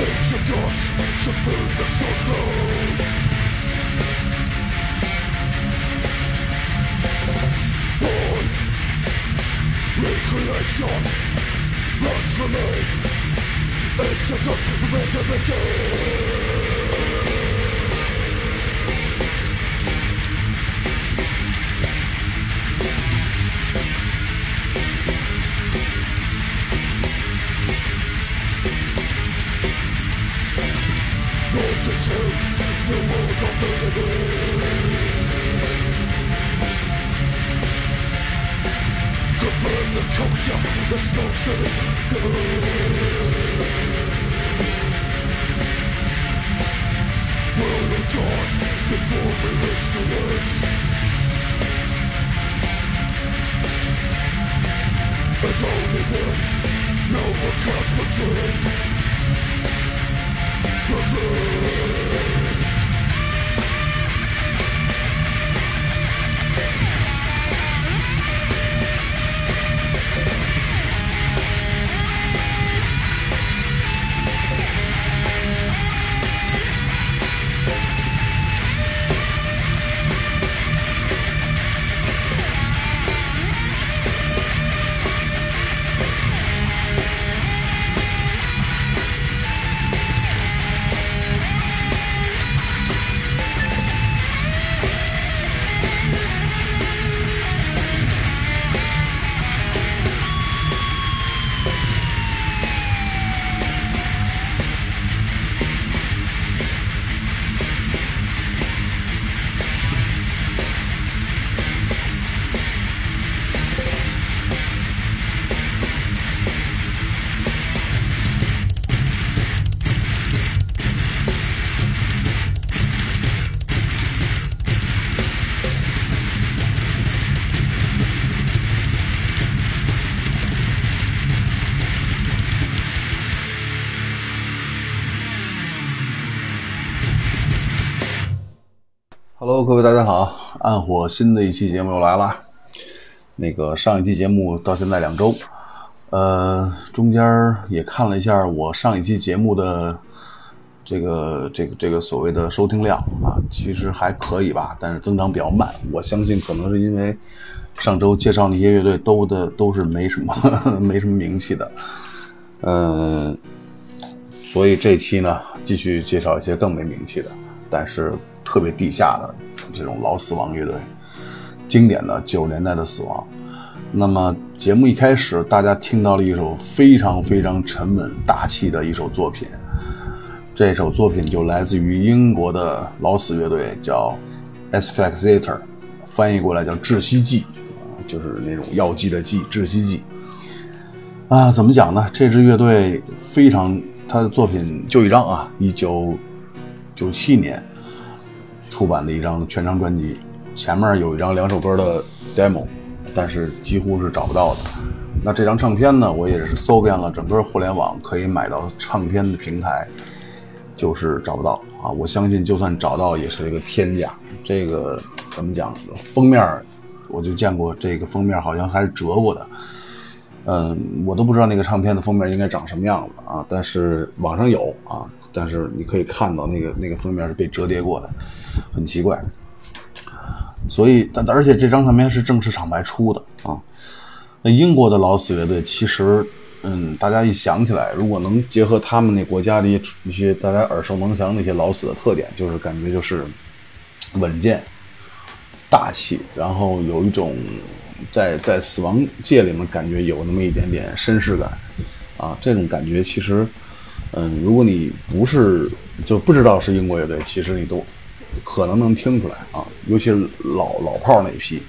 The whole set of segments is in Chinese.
Ancient gods, ancient food, the short road Recreation must remain Ancient gods, of the dead The culture that's not still good of time before we reach the end It's only no one can pretend 暗火新的一期节目又来了。那个上一期节目到现在两周，呃，中间也看了一下我上一期节目的这个这个这个所谓的收听量啊，其实还可以吧，但是增长比较慢。我相信可能是因为上周介绍那些乐队都的都是没什么 没什么名气的，嗯、所以这期呢继续介绍一些更没名气的，但是特别地下的这种老死亡乐队，经典的九十年代的死亡。那么节目一开始，大家听到了一首非常非常沉稳大气的一首作品，这首作品就来自于英国的老死乐队，叫 Asphyxiator，翻译过来叫窒息剂，就是那种药剂的剂，窒息剂。啊，怎么讲呢？这支乐队非常，他的作品就一张啊，一九九七年出版的一张全长专辑，前面有一张两首歌的 demo，但是几乎是找不到的。那这张唱片呢，我也是搜遍了整个互联网可以买到唱片的平台，就是找不到啊。我相信就算找到也是一个天价。这个怎么讲？封面我就见过，这个封面好像还是折过的。嗯，我都不知道那个唱片的封面应该长什么样子啊，但是网上有啊，但是你可以看到那个那个封面是被折叠过的，很奇怪。所以，但而且这张唱片是正式厂牌出的啊。那英国的老死乐队其实，嗯，大家一想起来，如果能结合他们那国家的一些一些大家耳熟能详的一些老死的特点，就是感觉就是稳健、大气，然后有一种在在死亡界里面感觉有那么一点点绅士感啊，这种感觉其实，嗯，如果你不是就不知道是英国乐队，其实你都可能能听出来啊，尤其是老老炮那一批。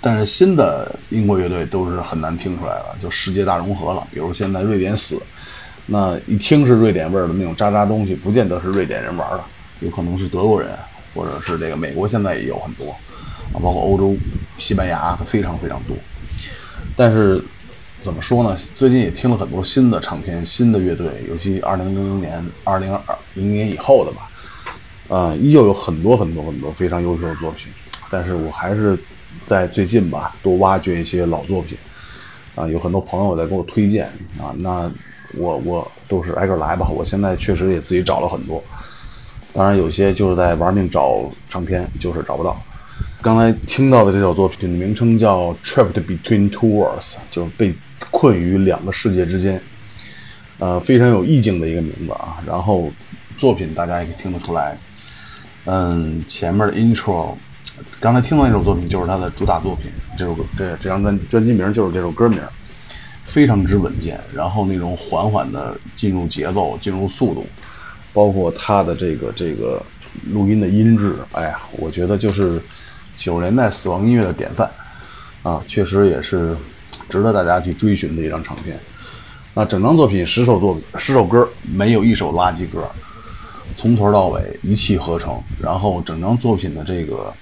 但是新的英国乐队都是很难听出来的，就世界大融合了。比如现在瑞典死，那一听是瑞典味儿的那种渣渣东西，不见得是瑞典人玩的，有可能是德国人，或者是这个美国现在也有很多，啊，包括欧洲、西班牙非常非常多。但是怎么说呢？最近也听了很多新的唱片、新的乐队，尤其二零零零年、二零二零年以后的吧，啊，依旧有很多很多很多非常优秀的作品。但是我还是在最近吧，多挖掘一些老作品。啊，有很多朋友在给我推荐啊，那我我都是挨个来吧。我现在确实也自己找了很多，当然有些就是在玩命找唱片，就是找不到。刚才听到的这首作品的名称叫《Trapped Between Two Worlds》，就是被困于两个世界之间，呃，非常有意境的一个名字啊。然后作品大家也可以听得出来，嗯，前面的 intro，刚才听到那首作品就是他的主打作品，这首这这张专专辑名就是这首歌名，非常之稳健，然后那种缓缓的进入节奏、进入速度，包括他的这个这个录音的音质，哎呀，我觉得就是九十年代死亡音乐的典范啊，确实也是值得大家去追寻的一张唱片。那整张作品十首作十首歌，没有一首垃圾歌，从头到尾一气呵成。然后整张作品的这个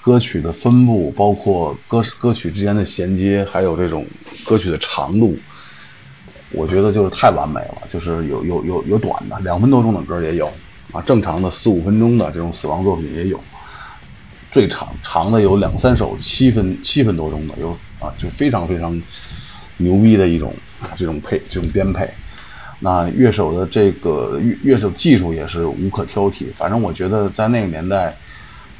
歌曲的分布，包括歌歌曲之间的衔接，还有这种歌曲的长度，我觉得就是太完美了。就是有有有有短的两分多钟的歌也有啊，正常的四五分钟的这种死亡作品也有，最长长的有两三首七分七分多钟的有啊，就非常非常牛逼的一种这种配这种编配。那乐手的这个乐乐手技术也是无可挑剔，反正我觉得在那个年代，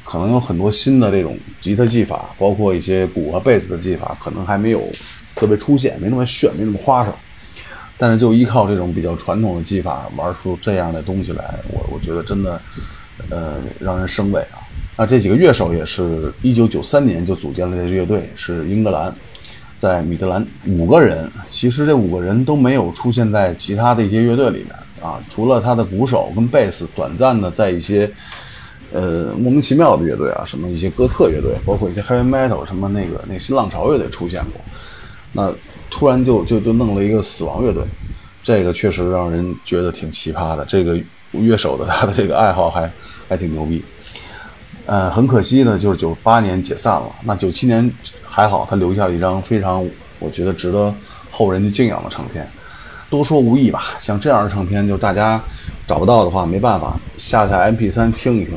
可能有很多新的这种吉他技法，包括一些鼓和贝斯的技法，可能还没有特别出现，没那么炫，没那么花哨。但是就依靠这种比较传统的技法玩出这样的东西来，我我觉得真的，呃，让人生畏啊。那这几个乐手也是一九九三年就组建了这乐队，是英格兰。在米德兰五个人，其实这五个人都没有出现在其他的一些乐队里面啊，除了他的鼓手跟贝斯短暂的在一些呃莫名其妙的乐队啊，什么一些哥特乐队，包括一些 heavy metal 什么那个那新浪潮乐队出现过，那突然就就就弄了一个死亡乐队，这个确实让人觉得挺奇葩的。这个乐手的他的这个爱好还还挺牛逼，呃，很可惜呢，就是九八年解散了，那九七年。还好，他留下了一张非常，我觉得值得后人去敬仰的唱片。多说无益吧，像这样的唱片，就大家找不到的话，没办法，下载 MP3 听一听，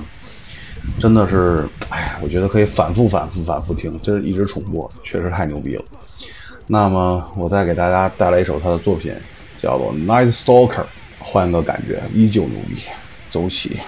真的是，哎，我觉得可以反复、反复、反复听，这是一直重播，确实太牛逼了。那么，我再给大家带来一首他的作品，叫做《Night Stalker》，换个感觉，依旧牛逼，走起。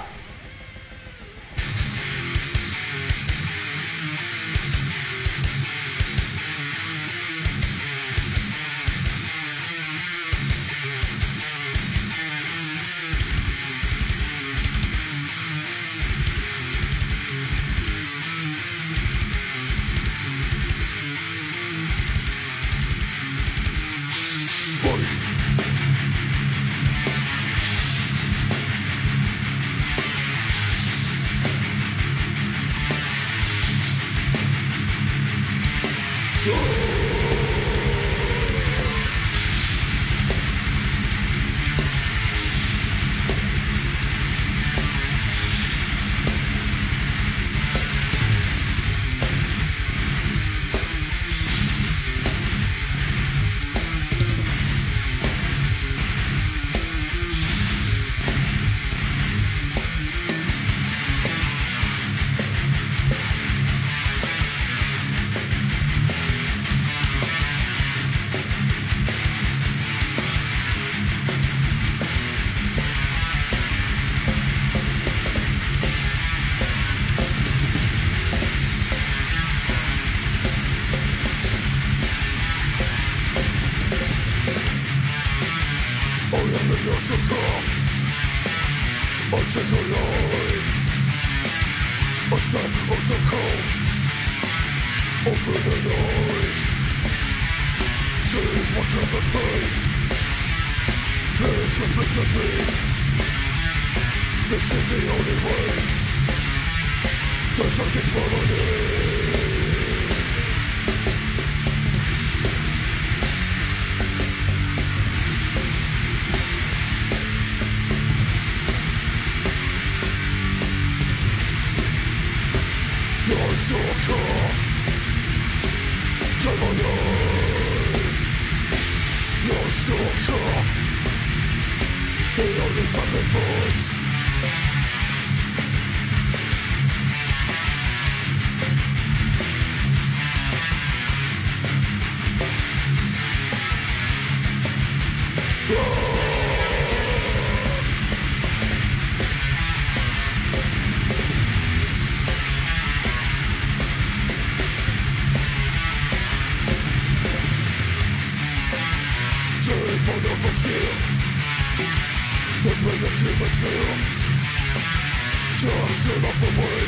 Just give up the way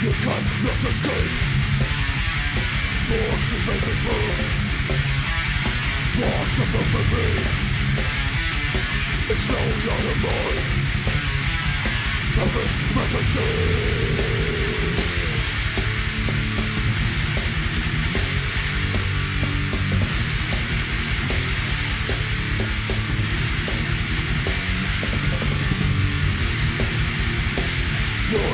You cannot escape Lost is made through Watch the movie It's no longer mine. Have it better see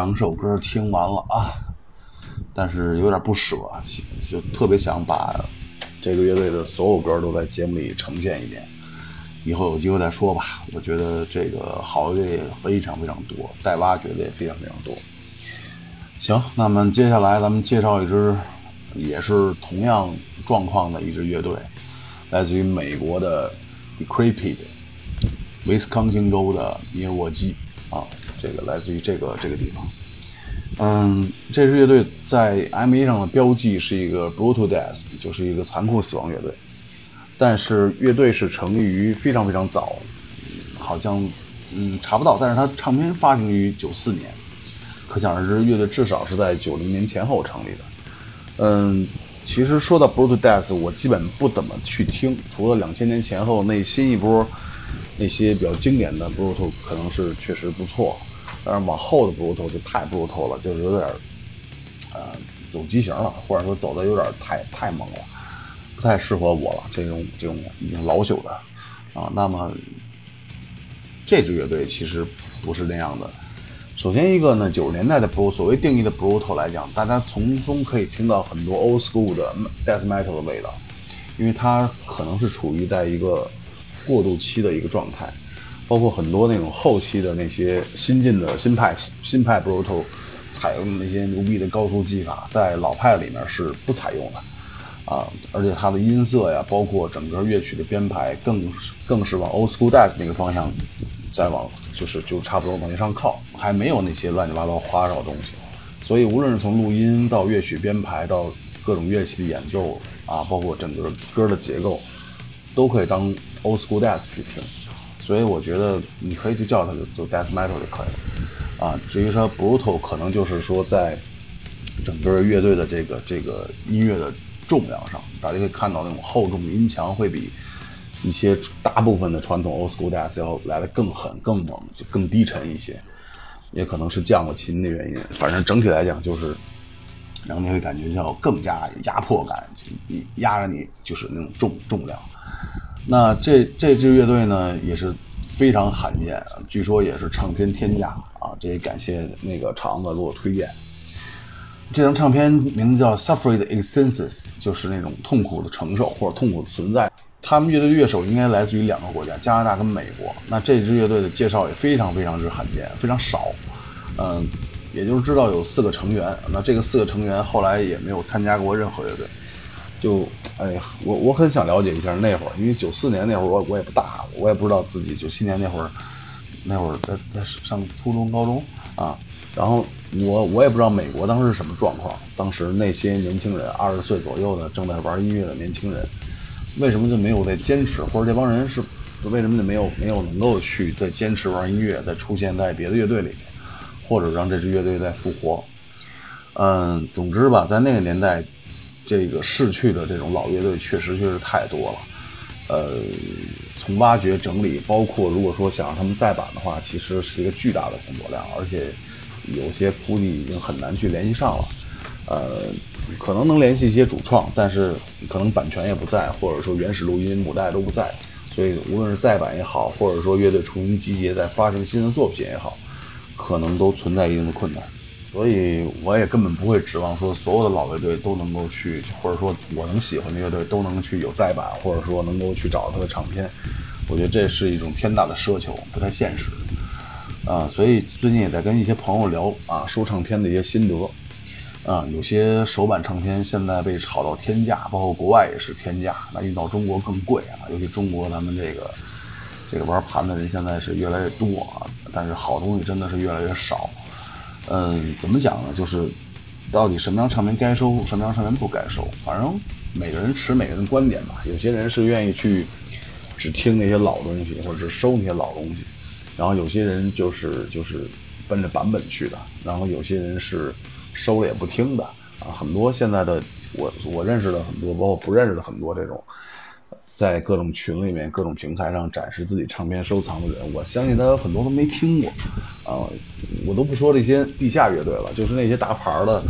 两首歌听完了啊，但是有点不舍，就特别想把这个乐队的所有歌都在节目里呈现一遍。以后有机会再说吧。我觉得这个好乐队非常非常多，待挖掘的也非常非常多。行，那么接下来咱们介绍一支也是同样状况的一支乐队，来自于美国的 Decrepit，威斯康星州的密尔沃基啊，这个来自于这个这个地方。嗯，这支乐队在 M1 上的标记是一个 Brutal Death，就是一个残酷死亡乐队。但是乐队是成立于非常非常早，好像嗯查不到，但是它唱片发行于九四年，可想而知乐队至少是在九零年前后成立的。嗯，其实说到 Brutal Death，我基本不怎么去听，除了两千年前后那新一波那些比较经典的 Brutal 可能是确实不错，但是往后的 Brutal 就太 Brutal 了，就是有点呃走畸形了，或者说走的有点太太猛了。不太适合我了，这种这种已经老朽的啊。那么这支乐队其实不是那样的。首先一个呢，九十年代的 bru 所谓定义的 brutal 来讲，大家从中可以听到很多 old school 的 death metal 的味道，因为它可能是处于在一个过渡期的一个状态，包括很多那种后期的那些新进的新派新派 brutal 采用的那些牛逼的高速技法，在老派里面是不采用的。啊，而且它的音色呀，包括整个乐曲的编排，更更是往 old school death 那个方向，再往就是就差不多往那上靠，还没有那些乱七八糟花哨的东西。所以无论是从录音到乐曲编排到各种乐器的演奏啊，包括整个歌的结构，都可以当 old school death 去听。所以我觉得你可以去叫它就就 death metal 就可以了。啊，至于说 brutal，可能就是说在整个乐队的这个这个音乐的。重量上，大家可以看到那种厚重音墙会比一些大部分的传统 old school death 要来的更狠、更猛，就更低沉一些。也可能是降了琴的原因，反正整体来讲就是让你会感觉到更加压迫感，压着你就是那种重重量。那这这支乐队呢也是非常罕见，据说也是唱片天价啊！这也感谢那个厂子给我推荐。这张唱片名字叫《Suffered Existences》，就是那种痛苦的承受或者痛苦的存在。他们乐队的乐手应该来自于两个国家，加拿大跟美国。那这支乐队的介绍也非常非常之罕见，非常少。嗯，也就是知道有四个成员。那这个四个成员后来也没有参加过任何乐队。就，哎，我我很想了解一下那会儿，因为九四年那会儿我我也不大，我也不知道自己九七年那会儿那会儿在在上初中高中啊。然后我我也不知道美国当时是什么状况，当时那些年轻人二十岁左右的正在玩音乐的年轻人，为什么就没有在坚持，或者这帮人是为什么就没有没有能够去再坚持玩音乐，再出现在别的乐队里面，或者让这支乐队再复活？嗯，总之吧，在那个年代。这个逝去的这种老乐队确实确实太多了，呃，从挖掘整理，包括如果说想让他们再版的话，其实是一个巨大的工作量，而且有些估计已经很难去联系上了，呃，可能能联系一些主创，但是可能版权也不在，或者说原始录音母带都不在，所以无论是再版也好，或者说乐队重新集结再发行新的作品也好，可能都存在一定的困难。所以我也根本不会指望说所有的老乐队都能够去，或者说我能喜欢的乐队都能去有再版，或者说能够去找他的唱片。我觉得这是一种天大的奢求，不太现实。啊，所以最近也在跟一些朋友聊啊，收唱片的一些心得。啊，有些首版唱片现在被炒到天价，包括国外也是天价，那运到中国更贵啊。尤其中国咱们这个这个玩盘的人现在是越来越多啊，但是好东西真的是越来越少。嗯，怎么讲呢？就是到底什么样唱片该收，什么样唱片不该收？反正每个人持每个人的观点吧。有些人是愿意去只听那些老东西，或者是收那些老东西；然后有些人就是就是奔着版本去的；然后有些人是收了也不听的啊。很多现在的我我认识的很多，包括不认识的很多这种。在各种群里面、各种平台上展示自己唱片收藏的人，我相信他有很多都没听过，啊，我都不说这些地下乐队了，就是那些大牌的，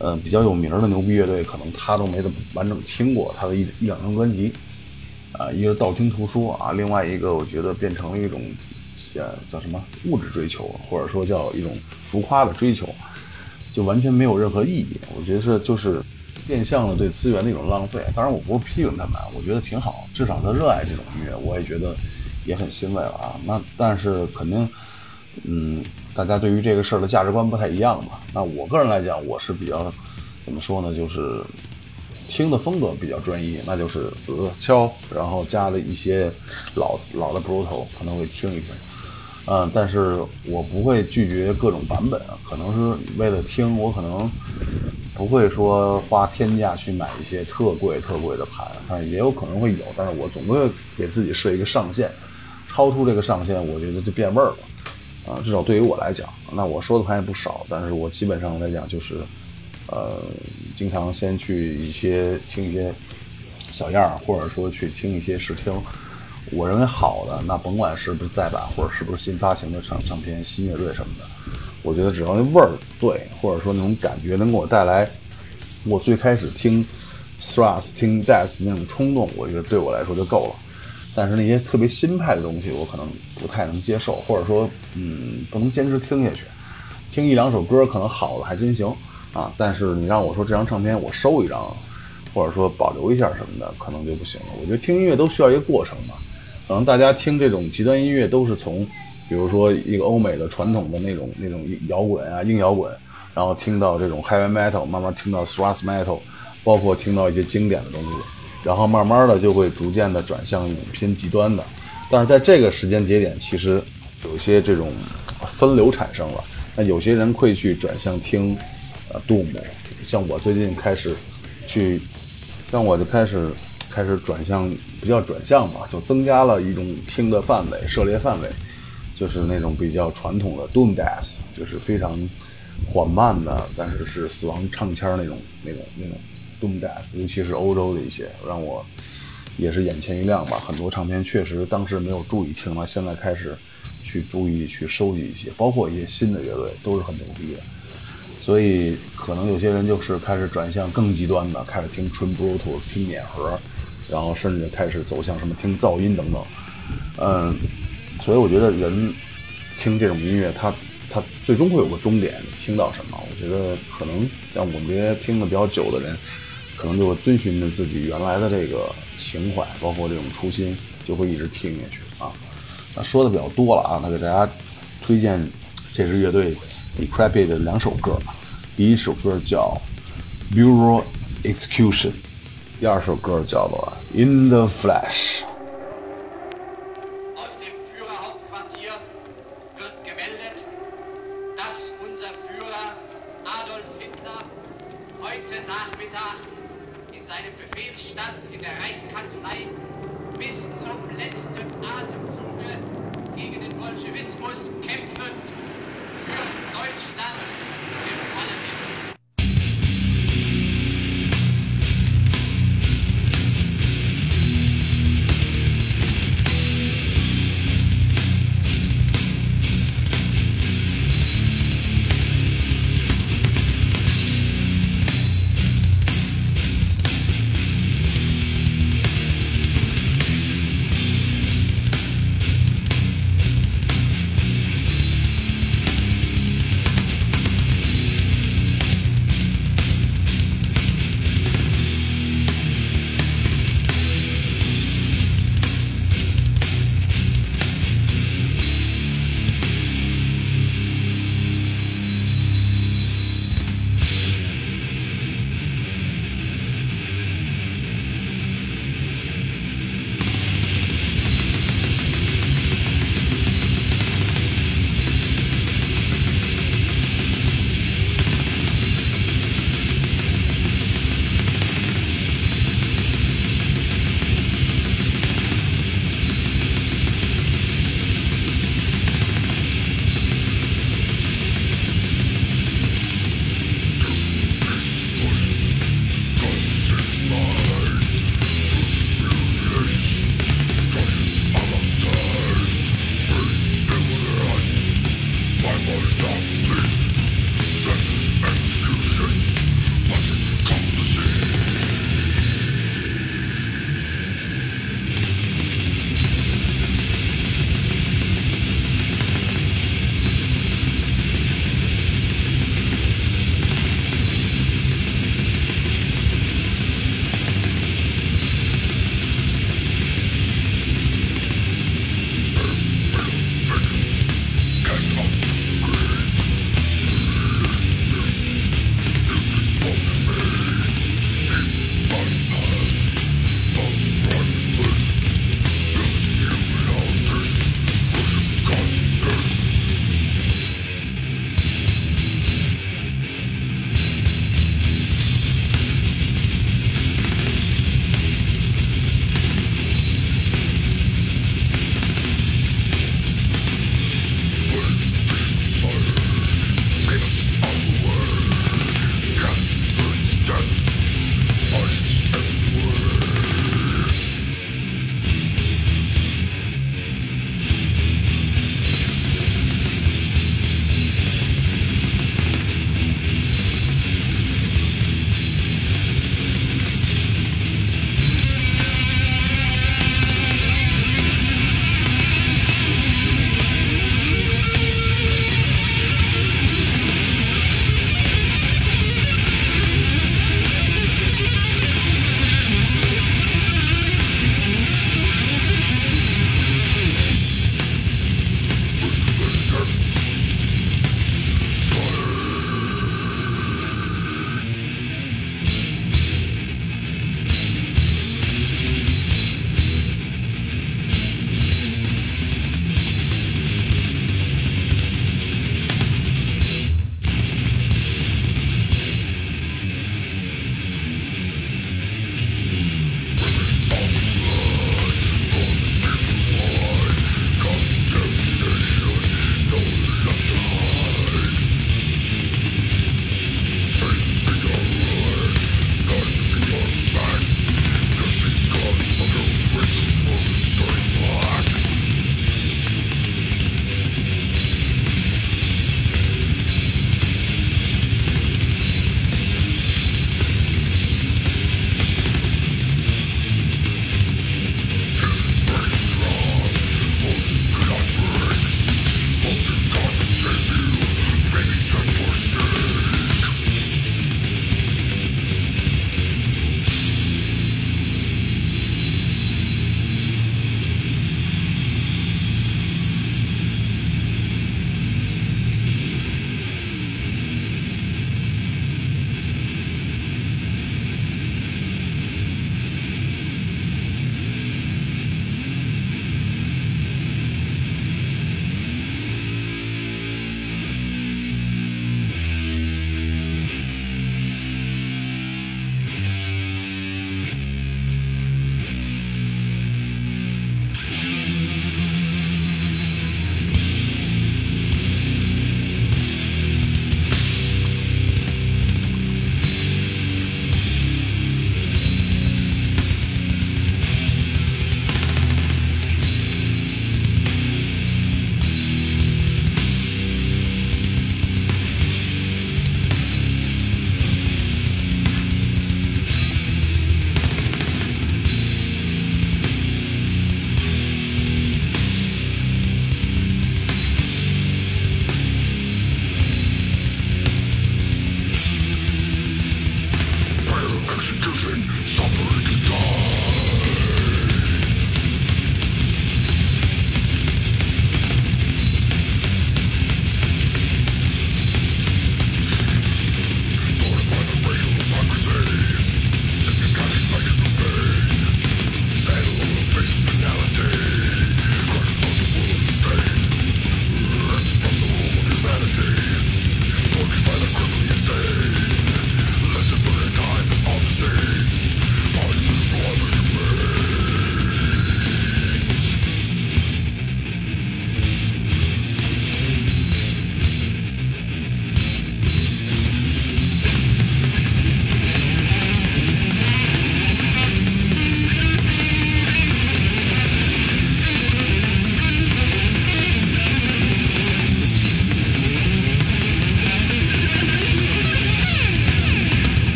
嗯，比较有名的牛逼乐队，可能他都没怎么完整听过他的一一两张专辑，啊，一个道听途说啊，另外一个我觉得变成了一种，叫叫什么物质追求，或者说叫一种浮夸的追求，就完全没有任何意义。我觉得这就是。变相的对资源的一种浪费，当然我不是批评他们，我觉得挺好，至少他热爱这种音乐，我也觉得也很欣慰了啊。那但是肯定，嗯，大家对于这个事儿的价值观不太一样嘛。那我个人来讲，我是比较怎么说呢，就是听的风格比较专一，那就是死敲，然后加了一些老老的 brutal，可能会听一听，嗯，但是我不会拒绝各种版本，可能是为了听，我可能。不会说花天价去买一些特贵特贵的盘，但也有可能会有，但是我总归给自己设一个上限，超出这个上限，我觉得就变味儿了，啊，至少对于我来讲，那我说的盘也不少，但是我基本上来讲就是，呃，经常先去一些听一些小样儿，或者说去听一些试听，我认为好的，那甭管是不是再版，或者是不是新发行的唱唱片、新乐队什么的。我觉得只要那味儿对，或者说那种感觉能给我带来我最开始听 thrash、听 death 那种冲动，我觉得对我来说就够了。但是那些特别新派的东西，我可能不太能接受，或者说，嗯，不能坚持听下去。听一两首歌可能好的还真行啊，但是你让我说这张唱片我收一张，或者说保留一下什么的，可能就不行了。我觉得听音乐都需要一个过程嘛，可能大家听这种极端音乐都是从。比如说一个欧美的传统的那种那种摇滚啊，硬摇滚，然后听到这种 heavy metal，慢慢听到 thrash metal，包括听到一些经典的东西，然后慢慢的就会逐渐的转向一种偏极端的。但是在这个时间节点，其实有些这种分流产生了。那有些人会去转向听呃 doom，像我最近开始去，像我就开始开始转向，不叫转向吧，就增加了一种听的范围，涉猎范围。就是那种比较传统的 doom death，就是非常缓慢的，但是是死亡唱腔那种那种那种 doom death，尤其是欧洲的一些，让我也是眼前一亮吧。很多唱片确实当时没有注意听了，现在开始去注意去收集一些，包括一些新的乐队都是很牛逼的。所以可能有些人就是开始转向更极端的，开始听纯 b r u t 听碾核，然后甚至开始走向什么听噪音等等，嗯。所以我觉得人听这种音乐，他他最终会有个终点，听到什么？我觉得可能像我们这些听的比较久的人，可能就会遵循着自己原来的这个情怀，包括这种初心，就会一直听下去啊。那说的比较多了啊，那给大家推荐这支乐队 Decrepit 的两首歌。第一首歌叫《Bureau Execution》，第二首歌叫做《In the Flesh》。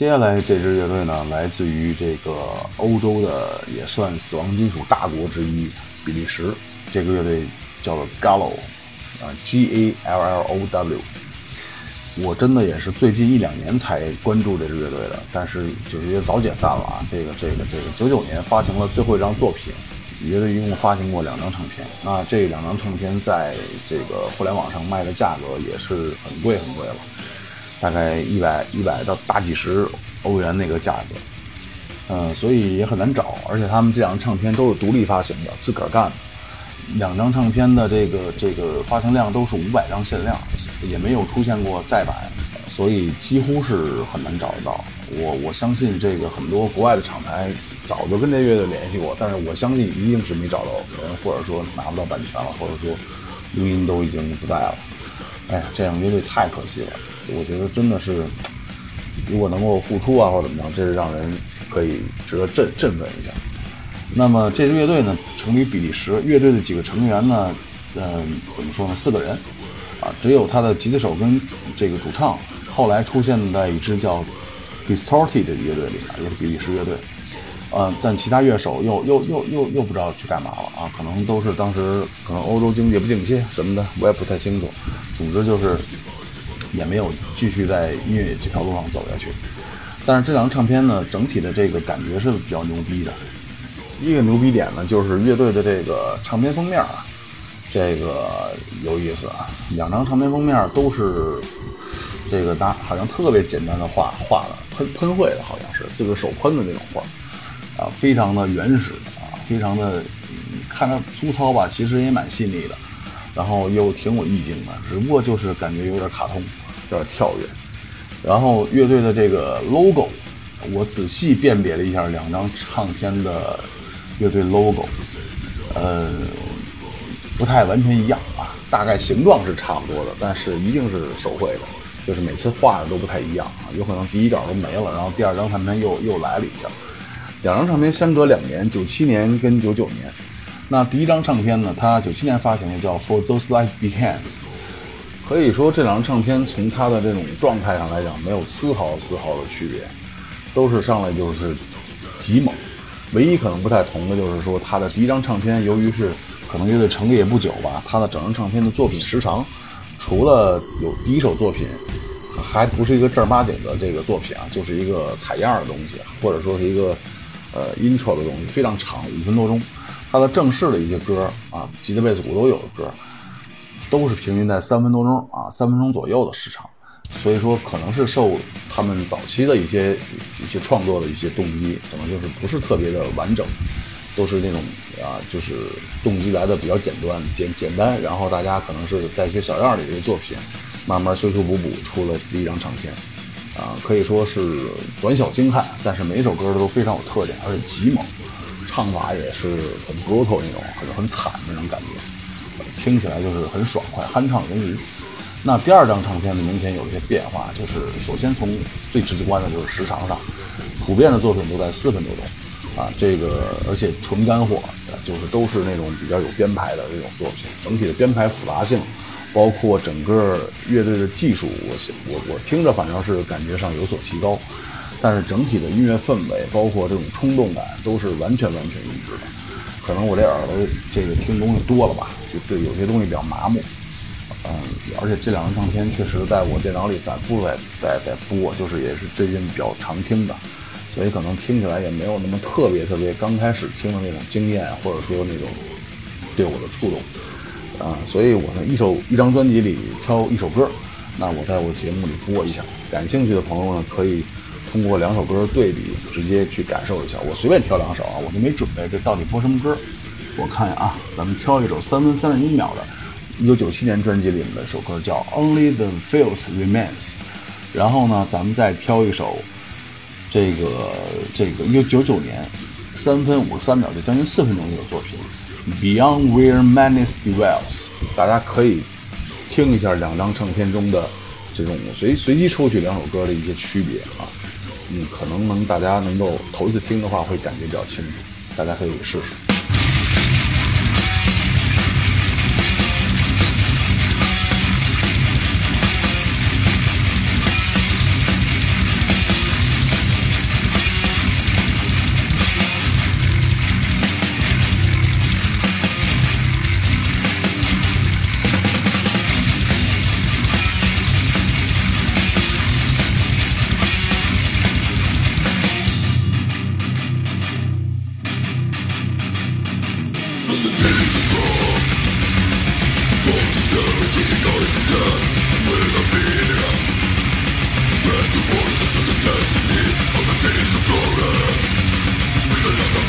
接下来这支乐队呢，来自于这个欧洲的也算死亡金属大国之一比利时，这个乐队叫做 Gallo，啊，G A L L O W。我真的也是最近一两年才关注这支乐队的，但是就是也早解散了啊。这个这个这个九九年发行了最后一张作品，乐队一共发行过两张唱片。那这两张唱片在这个互联网上卖的价格也是很贵很贵了，大概一百一百到大几十欧元那个价格。嗯，所以也很难找，而且他们这两张唱片都是独立发行的，自个儿干的。两张唱片的这个这个发行量都是五百张限量，也没有出现过再版，所以几乎是很难找得到。我我相信这个很多国外的厂牌早就跟这乐队联系过，但是我相信一定是没找到人，或者说拿不到版权了，或者说录音都已经不在了。哎呀，这样乐队太可惜了。我觉得真的是，如果能够复出啊，或者怎么样，这是让人可以值得振振奋一下。那么这支乐队呢，成立于比利时。乐队的几个成员呢，嗯，怎么说呢？四个人，啊，只有他的吉他手跟这个主唱，后来出现在一支叫 Distorted 的乐队里面，也是比利时乐队。呃，但其他乐手又又又又又不知道去干嘛了啊？可能都是当时可能欧洲经济不景气什么的，我也不太清楚。总之就是也没有继续在音乐这条路上走下去。但是这张唱片呢，整体的这个感觉是比较牛逼的。一个牛逼点呢，就是乐队的这个唱片封面啊，这个有意思啊。两张唱片封面都是这个大好像特别简单的画画的喷喷绘的，好像是自个手喷的那种画啊，非常的原始啊，非常的看着粗糙吧，其实也蛮细腻的，然后又挺有意境的，只不过就是感觉有点卡通，有点跳跃。然后乐队的这个 logo，我仔细辨别了一下两张唱片的。乐队 logo，呃，不太完全一样啊，大概形状是差不多的，但是一定是手绘的，就是每次画的都不太一样啊，有可能第一稿都没了，然后第二张唱片又又来了一下，两张唱片相隔两年，九七年跟九九年，那第一张唱片呢，它九七年发行的叫 For Those Life Began，可以说这两张唱片从它的这种状态上来讲，没有丝毫丝毫的区别，都是上来就是极猛。唯一可能不太同的就是说，他的第一张唱片，由于是可能乐队成立也不久吧，他的整张唱片的作品时长，除了有第一首作品，还不是一个正儿八经的这个作品啊，就是一个采样的东西，或者说是一个呃 intro 的东西，非常长，五分多钟。他的正式的一些歌啊，吉他、贝斯、鼓都有的歌，都是平均在三分多钟啊，三分钟左右的时长。所以说，可能是受他们早期的一些一些创作的一些动机，可能就是不是特别的完整，都是那种啊，就是动机来的比较简单简简单，然后大家可能是在一些小样里的作品，慢慢修修补补出了第一张唱片，啊，可以说是短小精悍，但是每一首歌都非常有特点，而且极猛，唱法也是很 brutal 那种，很很惨那种感觉，听起来就是很爽快，酣畅淋漓。那第二张唱片呢，明显有一些变化，就是首先从最直观的就是时长上，普遍的作品都在四分多钟，啊，这个而且纯干货，就是都是那种比较有编排的这种作品，整体的编排复杂性，包括整个乐队的技术，我我我听着反正是感觉上有所提高，但是整体的音乐氛围，包括这种冲动感，都是完全完全一致的。可能我这耳朵这个听东西多了吧，就对有些东西比较麻木。嗯，而且这两张唱片确实在我电脑里反复在在在播，就是也是最近比较常听的，所以可能听起来也没有那么特别特别刚开始听的那种惊艳，或者说那种对我的触动啊，所以我呢一首一张专辑里挑一首歌，那我在我节目里播一下，感兴趣的朋友呢可以通过两首歌的对比直接去感受一下，我随便挑两首啊，我都没准备这到底播什么歌，我看一下啊，咱们挑一首三分三十一秒的。一九九七年专辑里面的一首歌叫《Only the Feels Remains》，然后呢，咱们再挑一首这个这个一九九九年三分五十三秒，就将近四分钟的一个作品《Beyond Where Madness Dwells》，大家可以听一下两张唱片中的这种随随机抽取两首歌的一些区别啊，嗯，可能能大家能够头一次听的话会感觉比较清楚，大家可以试试。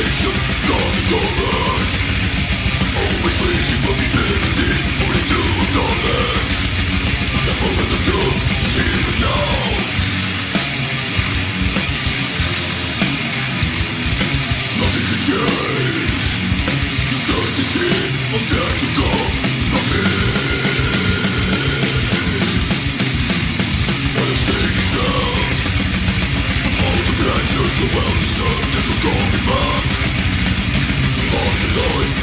salvation coming over us Always reaching for infinity, only through knowledge. The moment of truth is here now Nothing can change Certainty of death to come durch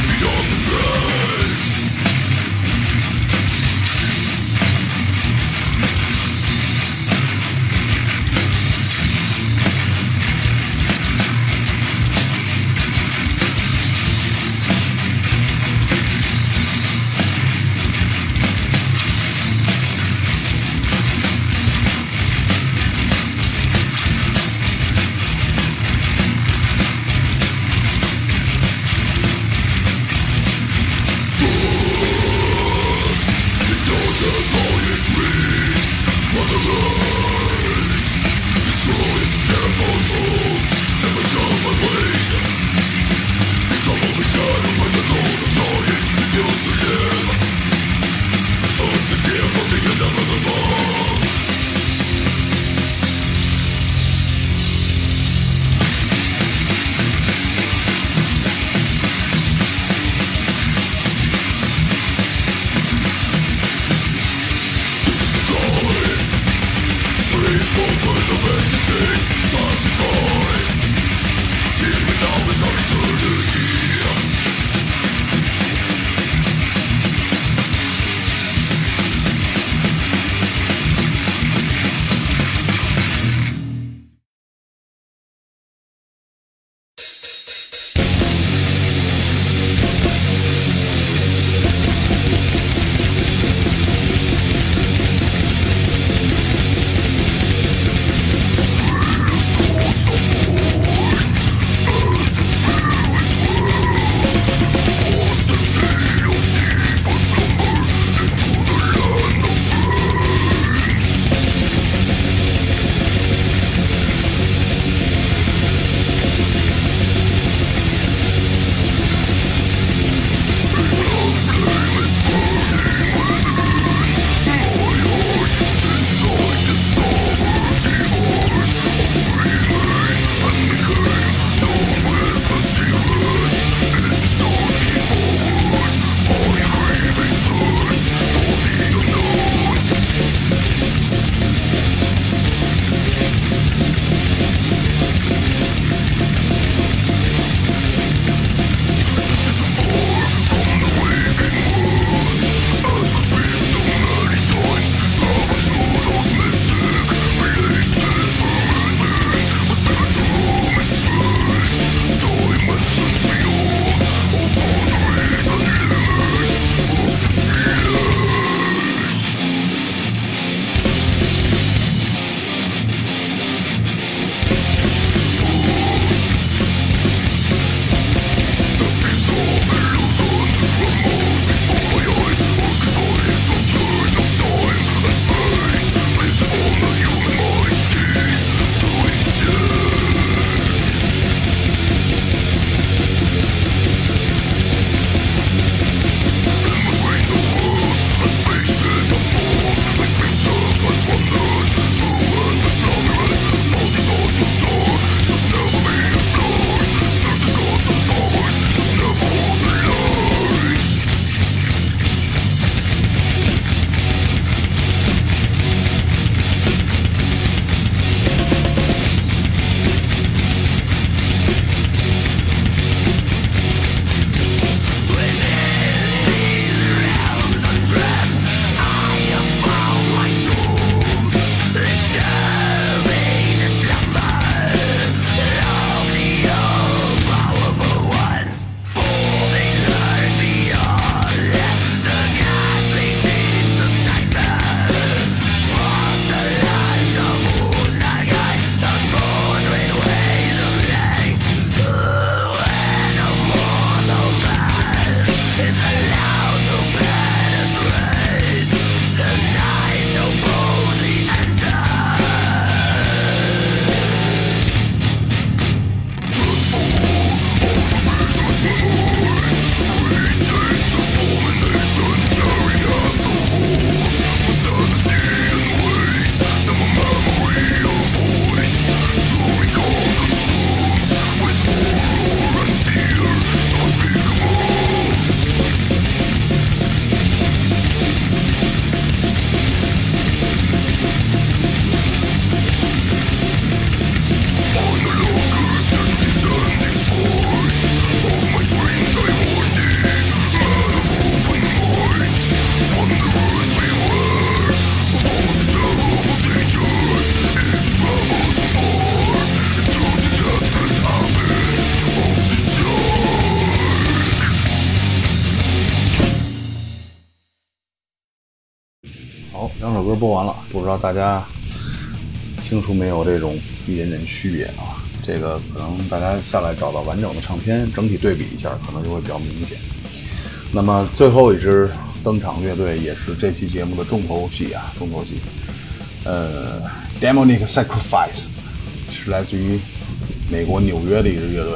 播完了，不知道大家听出没有这种一点点区别啊？这个可能大家下来找到完整的唱片，整体对比一下，可能就会比较明显。那么最后一支登场乐队也是这期节目的重头戏啊，重头戏。呃，Demonic Sacrifice 是来自于美国纽约的一支乐队，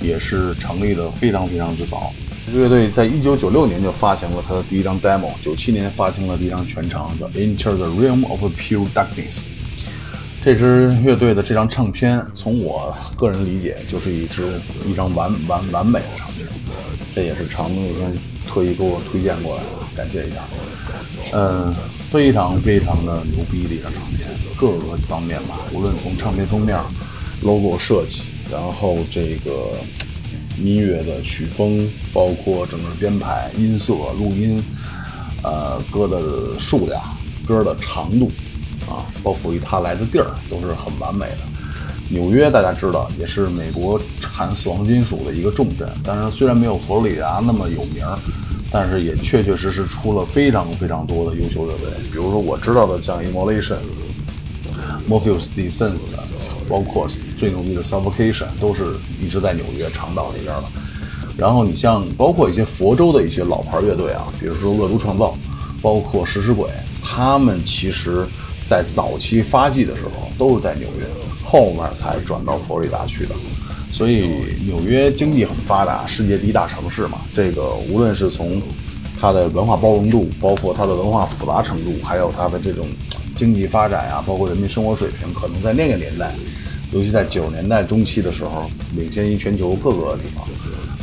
也是成立的非常非常之早。乐队在一九九六年就发行了他的第一张 demo，九七年发行了第一张全长，叫《Enter the Realm of Pure Darkness》。这支乐队的这张唱片，从我个人理解，就是一支一张完完完美的唱片。这也是长那天特意给我推荐过来的，感谢一下。嗯，非常非常的牛逼的一张唱片，各个方面吧，无论从唱片封面、logo 设计，然后这个音乐的曲风，包括整个编排、音色、录音，呃，歌的数量、歌的长度，啊，包括于它来的地儿，都是很完美的。纽约大家知道，也是美国产死亡金属的一个重镇。当然，虽然没有佛罗里达那么有名，但是也确确实实出了非常非常多的优秀乐队。比如说我知道的，像 Immolation、Morpheus Descent 的，包括最牛逼的 Suffocation，都是一直在纽约长岛那边的。然后你像包括一些佛州的一些老牌乐队啊，比如说恶毒创造，包括食尸鬼，他们其实在早期发迹的时候都是在纽约，后面才转到佛罗里达去的。所以纽约经济很发达，世界第一大城市嘛，这个无论是从它的文化包容度，包括它的文化复杂程度，还有它的这种经济发展啊，包括人民生活水平，可能在那个年代，尤其在九十年代中期的时候，领先于全球各个地方。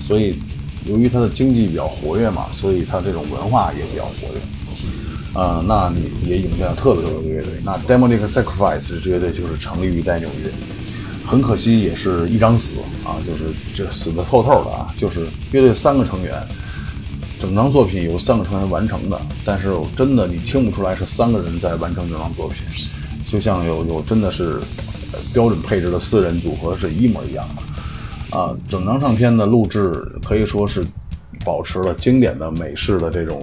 所以，由于它的经济比较活跃嘛，所以它这种文化也比较活跃。呃，那你也涌现了特别多的乐队。那 Demonic Sacrifice 这支乐队就是成立于在纽约，很可惜也是一张死啊，就是这死的透透的啊。就是乐队三个成员，整张作品由三个成员完成的，但是真的你听不出来是三个人在完成这张作品，就像有有真的是标准配置的四人组合是一模一样的。啊，整张唱片的录制可以说是保持了经典的美式的这种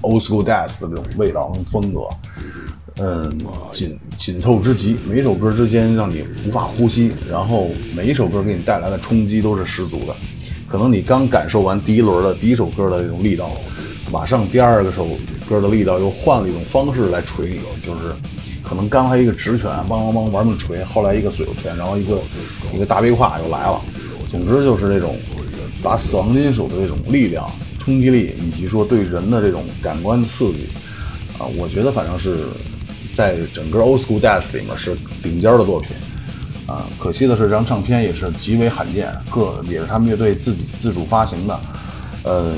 old school dance 的这种味道跟风格，嗯，紧紧凑之极，每首歌之间让你无法呼吸，然后每一首歌给你带来的冲击都是十足的。可能你刚感受完第一轮的第一首歌的这种力道，马上第二个首歌的力道又换了一种方式来锤你，就是可能刚才一个直拳，梆梆梆玩命锤，后来一个左右拳，然后一个一个大背胯又来了。总之就是这种把死亡金属的这种力量、冲击力，以及说对人的这种感官刺激，啊，我觉得反正是在整个 Old School Death 里面是顶尖的作品，啊，可惜的是这张唱片也是极为罕见，各也是他们乐队自己自主发行的，呃，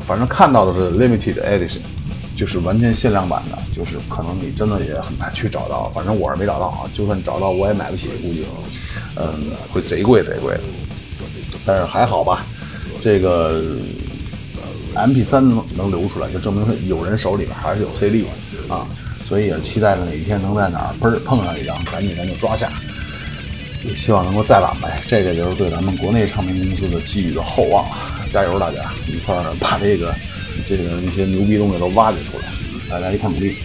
反正看到的是 Limited Edition，就是完全限量版的，就是可能你真的也很难去找到，反正我是没找到啊，就算找到我也买不起，估计，嗯，会贼贵贼贵的，但是还好吧，这个 M P 三能能流出来，就证明有人手里边还是有 C D 啊，所以也期待着哪一天能在哪儿嘣碰上一张，赶紧咱就抓下，也希望能够再晚呗，这个就是对咱们国内唱片公司的寄予的厚望了，加油大家，一块儿把这个这个一些牛逼东西都挖掘出来，大家一块儿努力。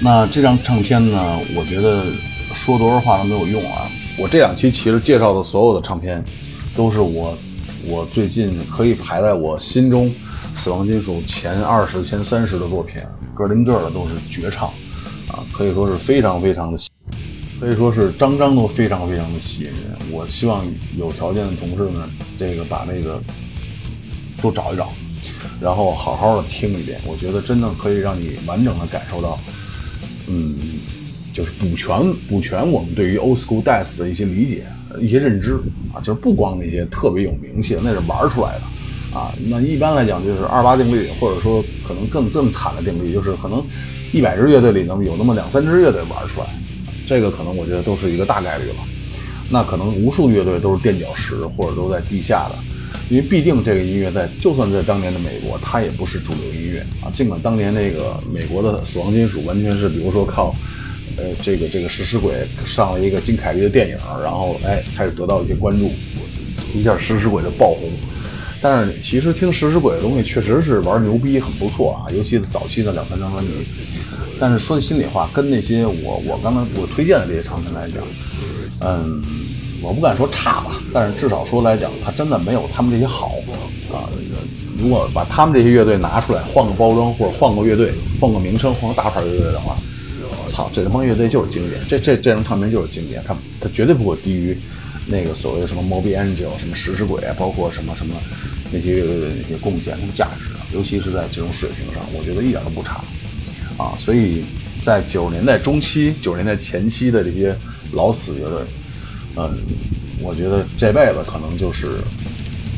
那这张唱片呢，我觉得说多少话都没有用啊。我这两期其实介绍的所有的唱片，都是我我最近可以排在我心中死亡金属前二十、前三十的作品，个零个的都是绝唱啊，可以说是非常非常的，可以说是张张都非常非常的吸引人。我希望有条件的同事们，这个把那个都找一找，然后好好的听一遍，我觉得真的可以让你完整的感受到。嗯，就是补全补全我们对于 old school death 的一些理解、一些认知啊，就是不光那些特别有名气的，那是玩出来的啊。那一般来讲，就是二八定律，或者说可能更这么惨的定律，就是可能一百支乐队里能有那么两三支乐队玩出来，这个可能我觉得都是一个大概率了。那可能无数乐队都是垫脚石，或者都在地下的。因为必定这个音乐在，就算在当年的美国，它也不是主流音乐啊。尽管当年那个美国的死亡金属完全是，比如说靠，呃，这个这个食尸鬼上了一个金凯利的电影，然后哎开始得到一些关注，一下食尸鬼的爆红。但是其实听食尸鬼的东西确实是玩牛逼，很不错啊，尤其是早期的两三张专辑。但是说句心里话，跟那些我我刚才我推荐的这些唱片来讲，嗯，我不敢说差吧，但是至少说来讲，它真的没有他们这些好啊。如果把他们这些乐队拿出来，换个包装或者换个乐队，换个名称，换个大牌乐队的话，操，这他妈乐队就是经典，这这这张唱片就是经典，它它绝对不会低于那个所谓的什么 Moby Angel、什么食尸鬼，包括什么什么那些那些贡献、那个价值，尤其是在这种水平上，我觉得一点都不差啊。所以在九十年代中期、九十年代前期的这些老死乐队，嗯，我觉得这辈子可能就是。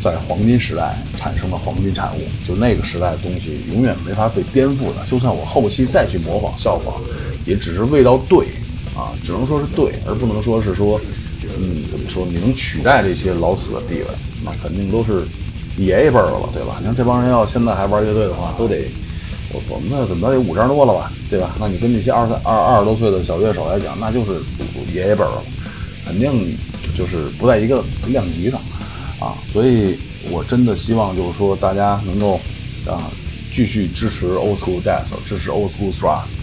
在黄金时代产生的黄金产物，就那个时代的东西，永远没法被颠覆的。就算我后期再去模仿效仿，也只是味道对啊，只能说是对，而不能说是说，嗯，怎么说？你能取代这些老死的地位，那肯定都是爷爷辈儿了，对吧？你像这帮人要现在还玩乐队的话，都得我我们那怎么着也五张多了吧，对吧？那你跟那些二三二二十多岁的小乐手来讲，那就是祖祖爷爷辈儿了，肯定就是不在一个量级上。啊，所以我真的希望就是说大家能够啊继续支持 Old School Death，支持 Old School Thrash，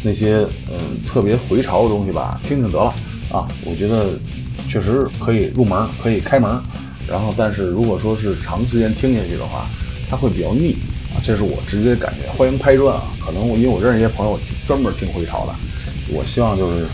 那些嗯特别回潮的东西吧，听听得了啊。我觉得确实可以入门，可以开门。然后，但是如果说是长时间听下去的话，它会比较腻啊。这是我直接感觉。欢迎拍砖啊，可能我因为我认识一些朋友专门听回潮的，我希望就是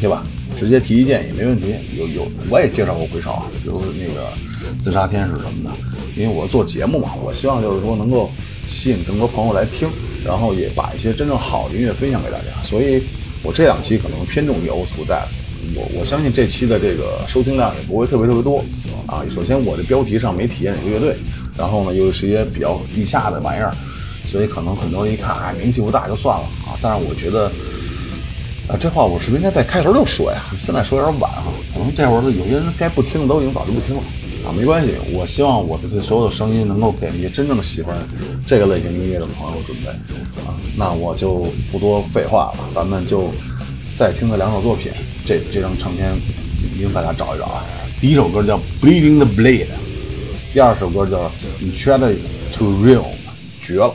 对吧？直接提意见也没问题，有有我也介绍过回潮，比如那个自杀天使什么的，因为我做节目嘛，我希望就是说能够吸引更多朋友来听，然后也把一些真正好的音乐分享给大家，所以我这两期可能偏重于 Old School Death，我我相信这期的这个收听量也不会特别特别多啊。首先我的标题上没体现哪个乐队，然后呢又是一些比较地下的玩意儿，所以可能很多人一看啊名气不大就算了啊，但是我觉得。啊，这话我是不是应该在开头就说呀？现在说有点晚啊，可能这会儿有些人该不听的都已经早就不听了啊，没关系。我希望我的这所有的声音能够给那些真正喜欢这个类型音乐的朋友准备啊。那我就不多废话了，咱们就再听这两首作品。这这张唱片一定大家找一找啊。第一首歌叫《Bleeding the Blade》，第二首歌叫《You Try to Real》，绝了。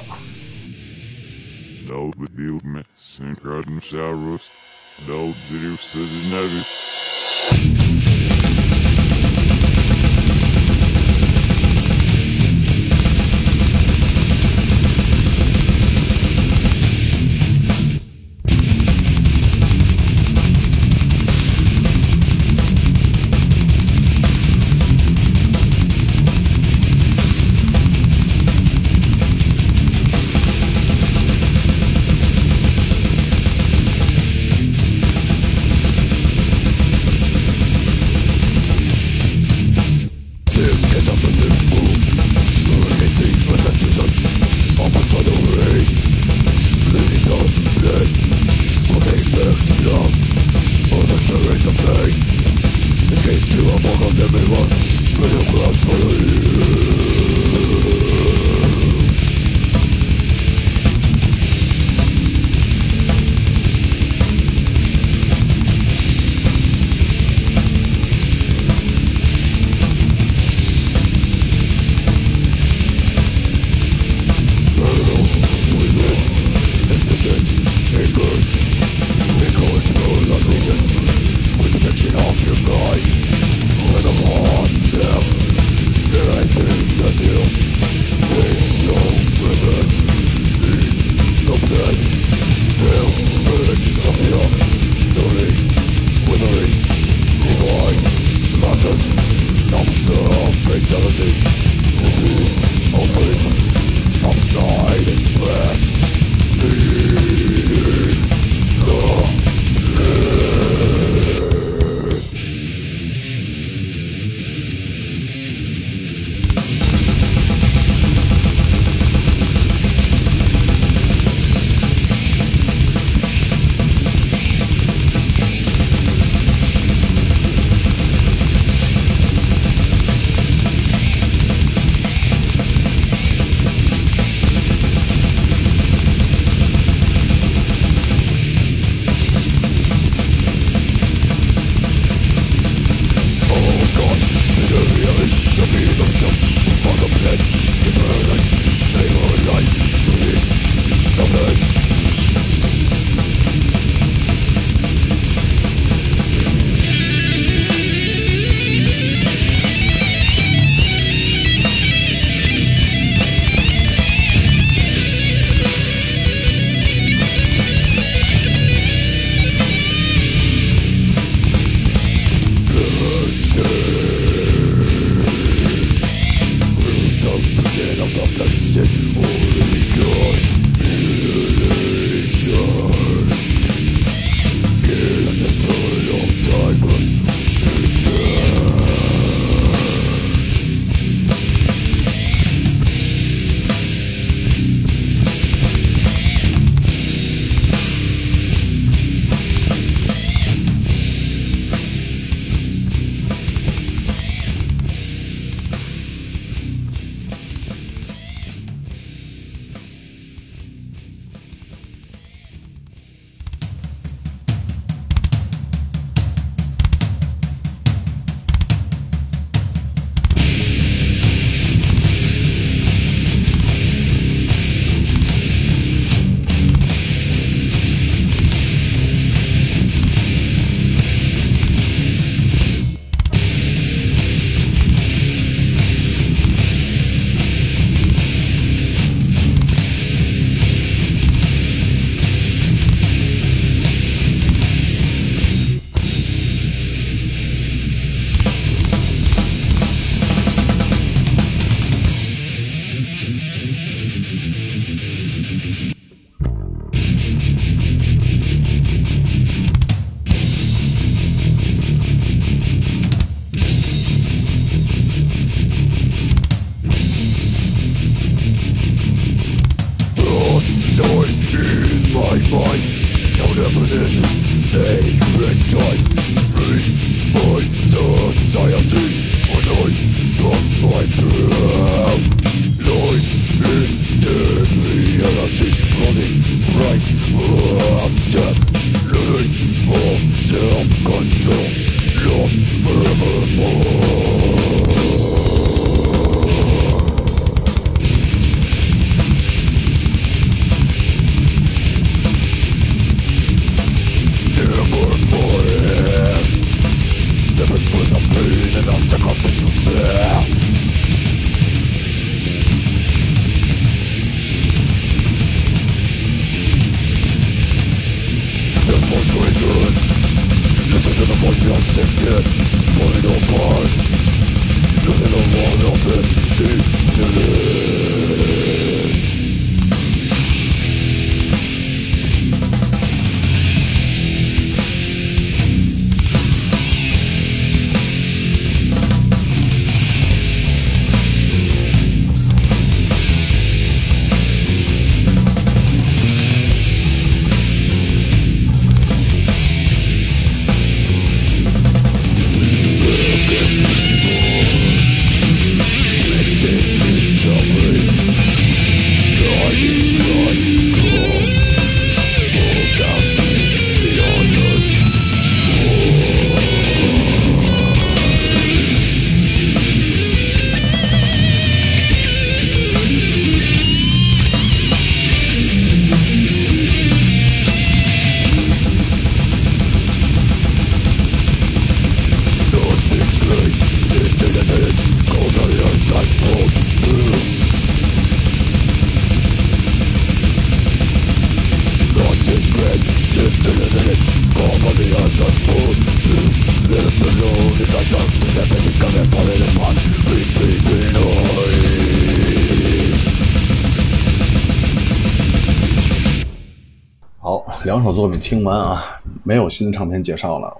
作品听完啊，没有新的唱片介绍了。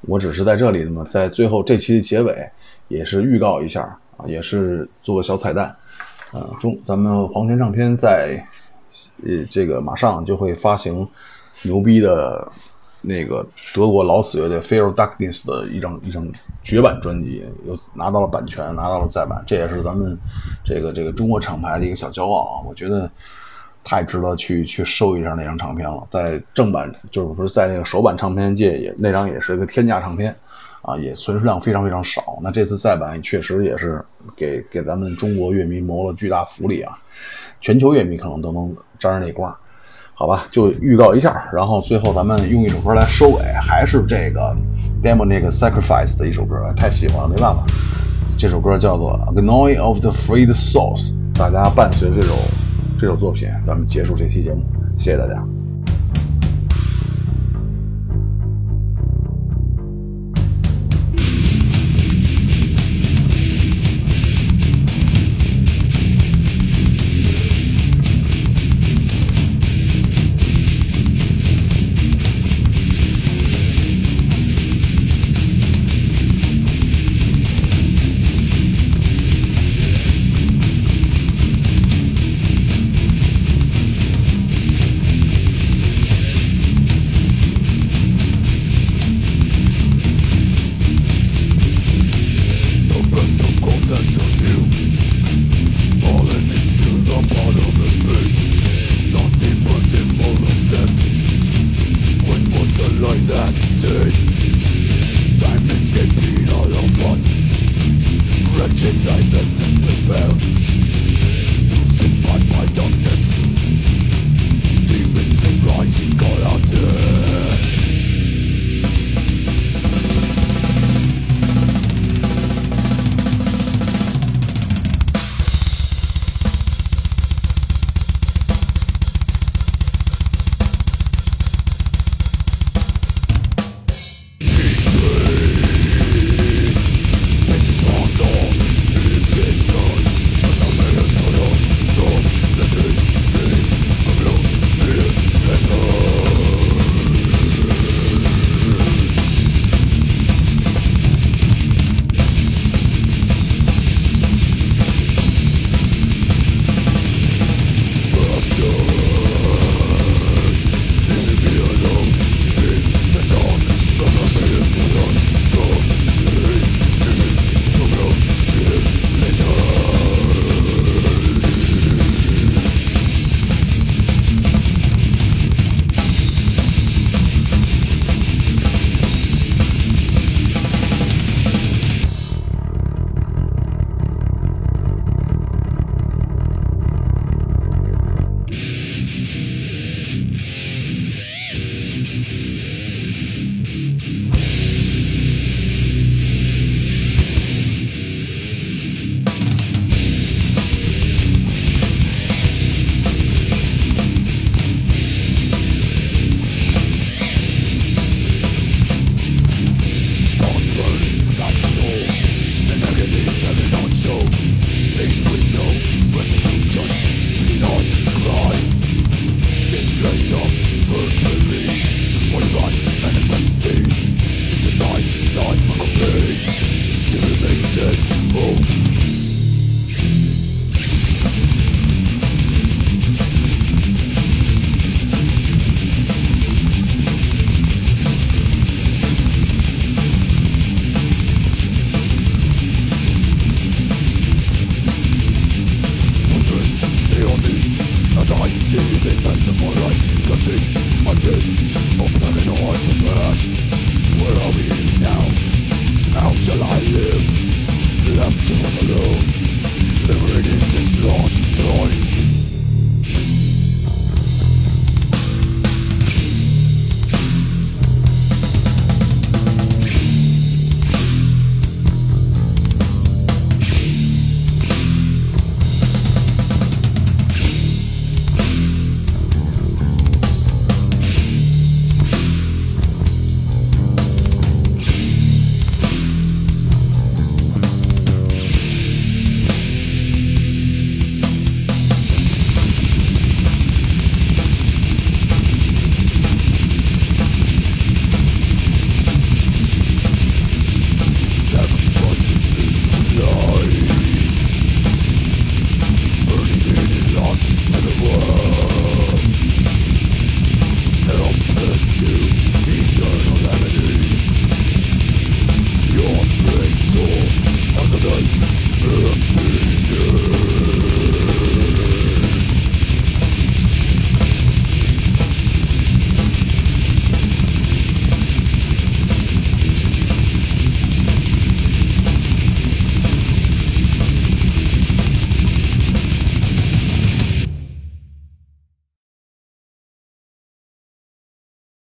我只是在这里呢，在最后这期的结尾，也是预告一下啊，也是做个小彩蛋。呃，中咱们黄泉唱片在呃这个马上就会发行牛逼的那个德国老死乐队 Fear Darkness 的一张一张绝版专辑，又拿到了版权，拿到了再版，这也是咱们这个这个中国厂牌的一个小骄傲啊！我觉得太值得去去收一张那张唱片了，在正版就是说在那个首版唱片界也那张也是一个天价唱片啊，也存世量非常非常少。那这次再版确实也是给给咱们中国乐迷谋了巨大福利啊，全球乐迷可能都能沾上那光。好吧，就预告一下，然后最后咱们用一首歌来收尾，还是这个 Demonic Sacrifice 的一首歌，太喜欢了，没办法。这首歌叫做《Agony of the Freed Souls》，大家伴随这首这首作品，咱们结束这期节目，谢谢大家。